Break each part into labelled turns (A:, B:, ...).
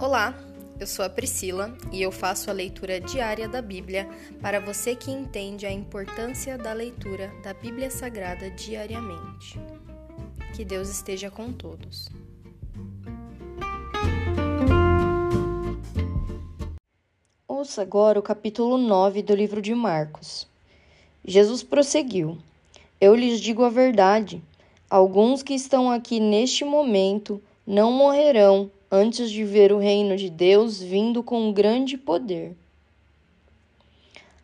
A: Olá, eu sou a Priscila e eu faço a leitura diária da Bíblia para você que entende a importância da leitura da Bíblia Sagrada diariamente. Que Deus esteja com todos. Ouça agora o capítulo 9 do livro de Marcos. Jesus prosseguiu: Eu lhes digo a verdade. Alguns que estão aqui neste momento não morrerão antes de ver o reino de Deus vindo com grande poder.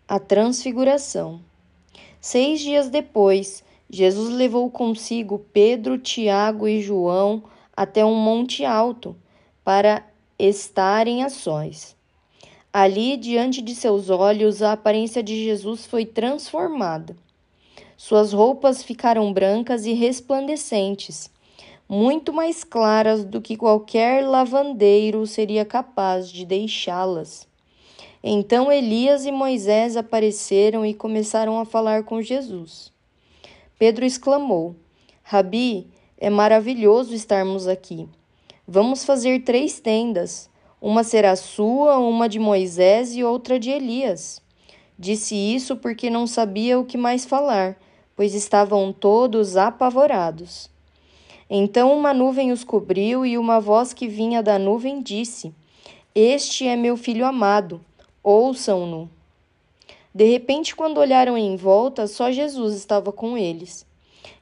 A: A Transfiguração. Seis dias depois, Jesus levou consigo Pedro, Tiago e João até um monte alto para estarem a sós. Ali, diante de seus olhos, a aparência de Jesus foi transformada. Suas roupas ficaram brancas e resplandecentes muito mais claras do que qualquer lavandeiro seria capaz de deixá-las. Então Elias e Moisés apareceram e começaram a falar com Jesus. Pedro exclamou: Rabi, é maravilhoso estarmos aqui. Vamos fazer três tendas. Uma será sua, uma de Moisés e outra de Elias. Disse isso porque não sabia o que mais falar, pois estavam todos apavorados. Então uma nuvem os cobriu, e uma voz que vinha da nuvem disse: Este é meu filho amado, ouçam-no. De repente, quando olharam em volta, só Jesus estava com eles.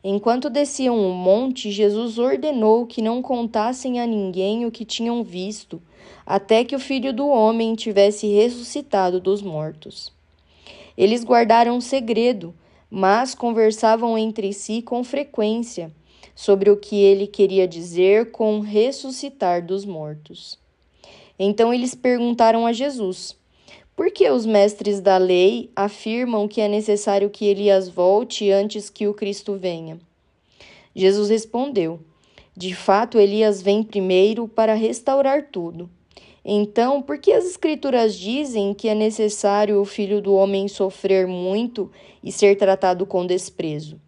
A: Enquanto desciam o monte, Jesus ordenou que não contassem a ninguém o que tinham visto, até que o filho do homem tivesse ressuscitado dos mortos. Eles guardaram segredo, mas conversavam entre si com frequência sobre o que ele queria dizer com ressuscitar dos mortos. Então eles perguntaram a Jesus: Por que os mestres da lei afirmam que é necessário que Elias volte antes que o Cristo venha? Jesus respondeu: De fato, Elias vem primeiro para restaurar tudo. Então, por que as Escrituras dizem que é necessário o filho do homem sofrer muito e ser tratado com desprezo?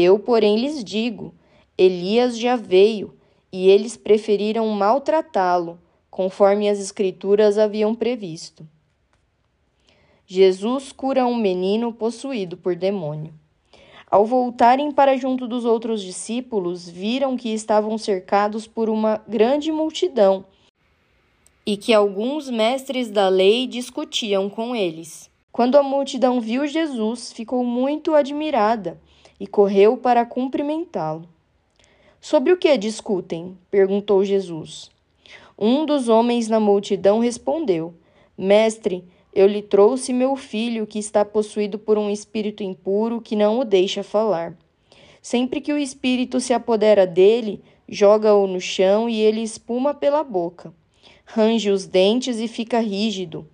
A: Eu, porém, lhes digo: Elias já veio, e eles preferiram maltratá-lo, conforme as Escrituras haviam previsto. Jesus cura um menino possuído por demônio. Ao voltarem para junto dos outros discípulos, viram que estavam cercados por uma grande multidão e que alguns mestres da lei discutiam com eles. Quando a multidão viu Jesus, ficou muito admirada e correu para cumprimentá-lo. Sobre o que discutem? perguntou Jesus. Um dos homens na multidão respondeu: Mestre, eu lhe trouxe meu filho que está possuído por um espírito impuro que não o deixa falar. Sempre que o espírito se apodera dele, joga-o no chão e ele espuma pela boca. Range os dentes e fica rígido.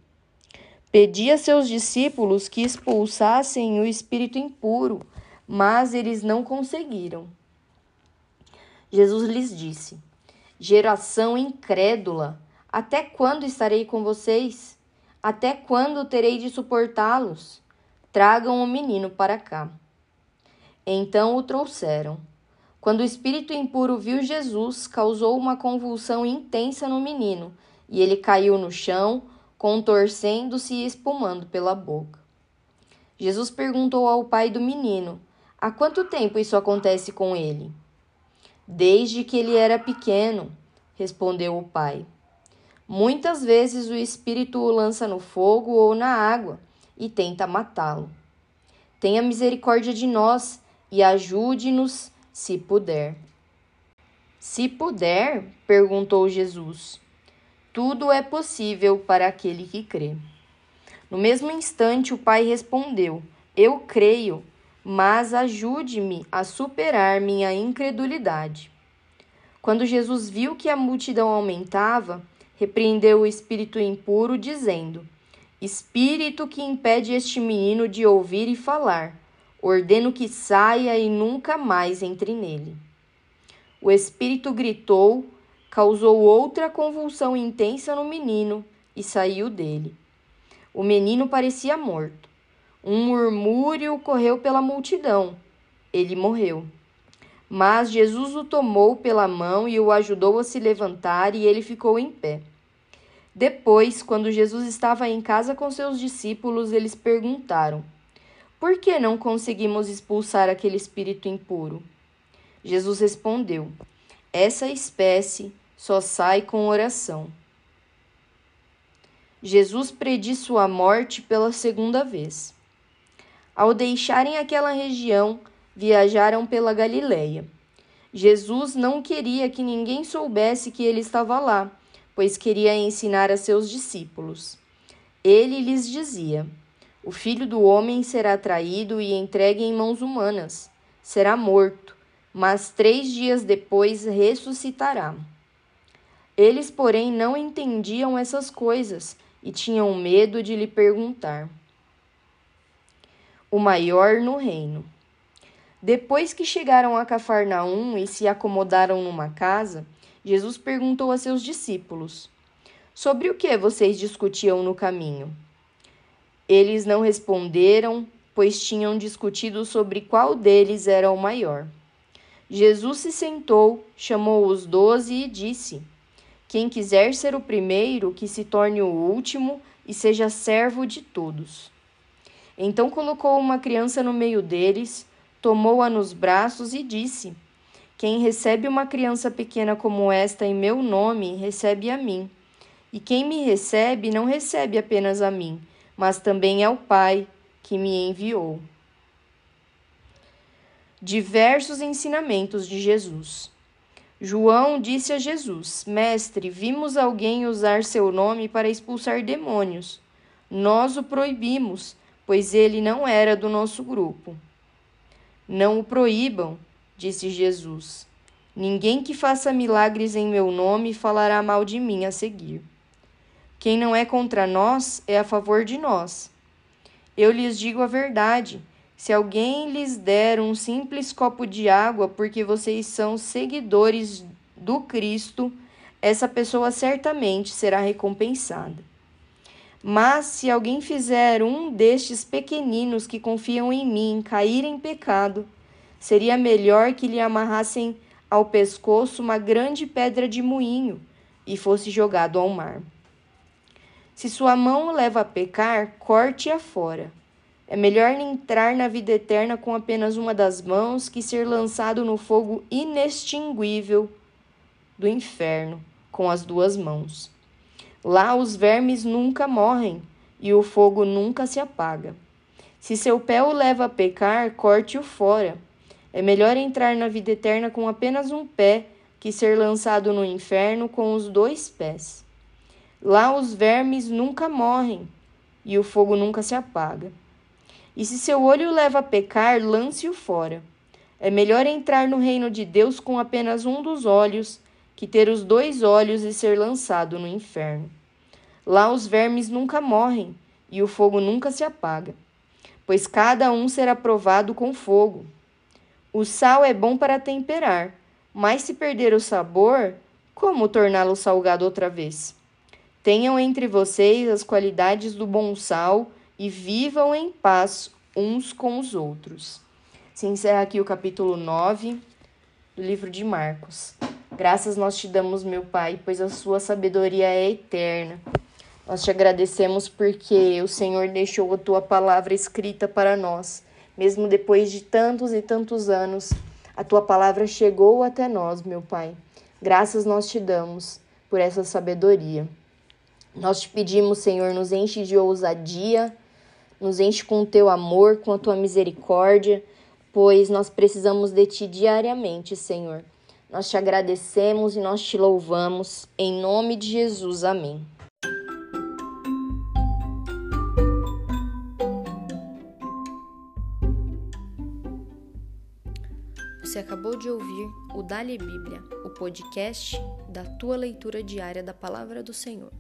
A: Pedi a seus discípulos que expulsassem o espírito impuro mas eles não conseguiram. Jesus lhes disse: Geração incrédula, até quando estarei com vocês? Até quando terei de suportá-los? Tragam o menino para cá. Então o trouxeram. Quando o espírito impuro viu Jesus, causou uma convulsão intensa no menino, e ele caiu no chão, contorcendo-se e espumando pela boca. Jesus perguntou ao pai do menino: Há quanto tempo isso acontece com ele? Desde que ele era pequeno, respondeu o pai. Muitas vezes o espírito o lança no fogo ou na água e tenta matá-lo. Tenha misericórdia de nós e ajude-nos se puder. Se puder, perguntou Jesus. Tudo é possível para aquele que crê. No mesmo instante, o pai respondeu: Eu creio mas ajude-me a superar minha incredulidade. Quando Jesus viu que a multidão aumentava, repreendeu o espírito impuro, dizendo: Espírito que impede este menino de ouvir e falar, ordeno que saia e nunca mais entre nele. O espírito gritou, causou outra convulsão intensa no menino e saiu dele. O menino parecia morto. Um murmúrio correu pela multidão. Ele morreu. Mas Jesus o tomou pela mão e o ajudou a se levantar, e ele ficou em pé. Depois, quando Jesus estava em casa com seus discípulos, eles perguntaram: Por que não conseguimos expulsar aquele espírito impuro? Jesus respondeu: Essa espécie só sai com oração. Jesus prediz sua morte pela segunda vez. Ao deixarem aquela região, viajaram pela Galileia. Jesus não queria que ninguém soubesse que ele estava lá, pois queria ensinar a seus discípulos. Ele lhes dizia: O filho do homem será traído e entregue em mãos humanas. Será morto, mas três dias depois ressuscitará. Eles, porém, não entendiam essas coisas e tinham medo de lhe perguntar. O maior no reino. Depois que chegaram a Cafarnaum e se acomodaram numa casa, Jesus perguntou a seus discípulos: Sobre o que vocês discutiam no caminho? Eles não responderam, pois tinham discutido sobre qual deles era o maior. Jesus se sentou, chamou os doze e disse: quem quiser ser o primeiro, que se torne o último e seja servo de todos. Então colocou uma criança no meio deles, tomou-a nos braços e disse: Quem recebe uma criança pequena como esta em meu nome, recebe a mim. E quem me recebe, não recebe apenas a mim, mas também ao Pai que me enviou. Diversos ensinamentos de Jesus. João disse a Jesus: Mestre, vimos alguém usar seu nome para expulsar demônios. Nós o proibimos, pois ele não era do nosso grupo. Não o proíbam, disse Jesus. Ninguém que faça milagres em meu nome falará mal de mim a seguir. Quem não é contra nós é a favor de nós. Eu lhes digo a verdade. Se alguém lhes der um simples copo de água porque vocês são seguidores do Cristo, essa pessoa certamente será recompensada. Mas se alguém fizer um destes pequeninos que confiam em mim cair em pecado, seria melhor que lhe amarrassem ao pescoço uma grande pedra de moinho e fosse jogado ao mar. Se sua mão o leva a pecar, corte-a fora. É melhor entrar na vida eterna com apenas uma das mãos que ser lançado no fogo inextinguível do inferno com as duas mãos. Lá os vermes nunca morrem e o fogo nunca se apaga. Se seu pé o leva a pecar, corte-o fora. É melhor entrar na vida eterna com apenas um pé que ser lançado no inferno com os dois pés. Lá os vermes nunca morrem e o fogo nunca se apaga. E se seu olho leva a pecar, lance-o fora. É melhor entrar no reino de Deus com apenas um dos olhos que ter os dois olhos e ser lançado no inferno. Lá os vermes nunca morrem e o fogo nunca se apaga, pois cada um será provado com fogo. O sal é bom para temperar, mas se perder o sabor, como torná-lo salgado outra vez? Tenham entre vocês as qualidades do bom sal e vivam em paz uns com os outros. Se encerra aqui o capítulo 9 do livro de Marcos. Graças nós te damos, meu Pai, pois a sua sabedoria é eterna. Nós te agradecemos porque o Senhor deixou a tua palavra escrita para nós. Mesmo depois de tantos e tantos anos, a tua palavra chegou até nós, meu Pai. Graças nós te damos por essa sabedoria. Nós te pedimos, Senhor, nos enche de ousadia nos enche com o teu amor, com a tua misericórdia, pois nós precisamos de ti diariamente, Senhor. Nós te agradecemos e nós te louvamos. Em nome de Jesus, amém. Você acabou de ouvir o Dali Bíblia, o podcast da tua leitura diária da palavra do Senhor.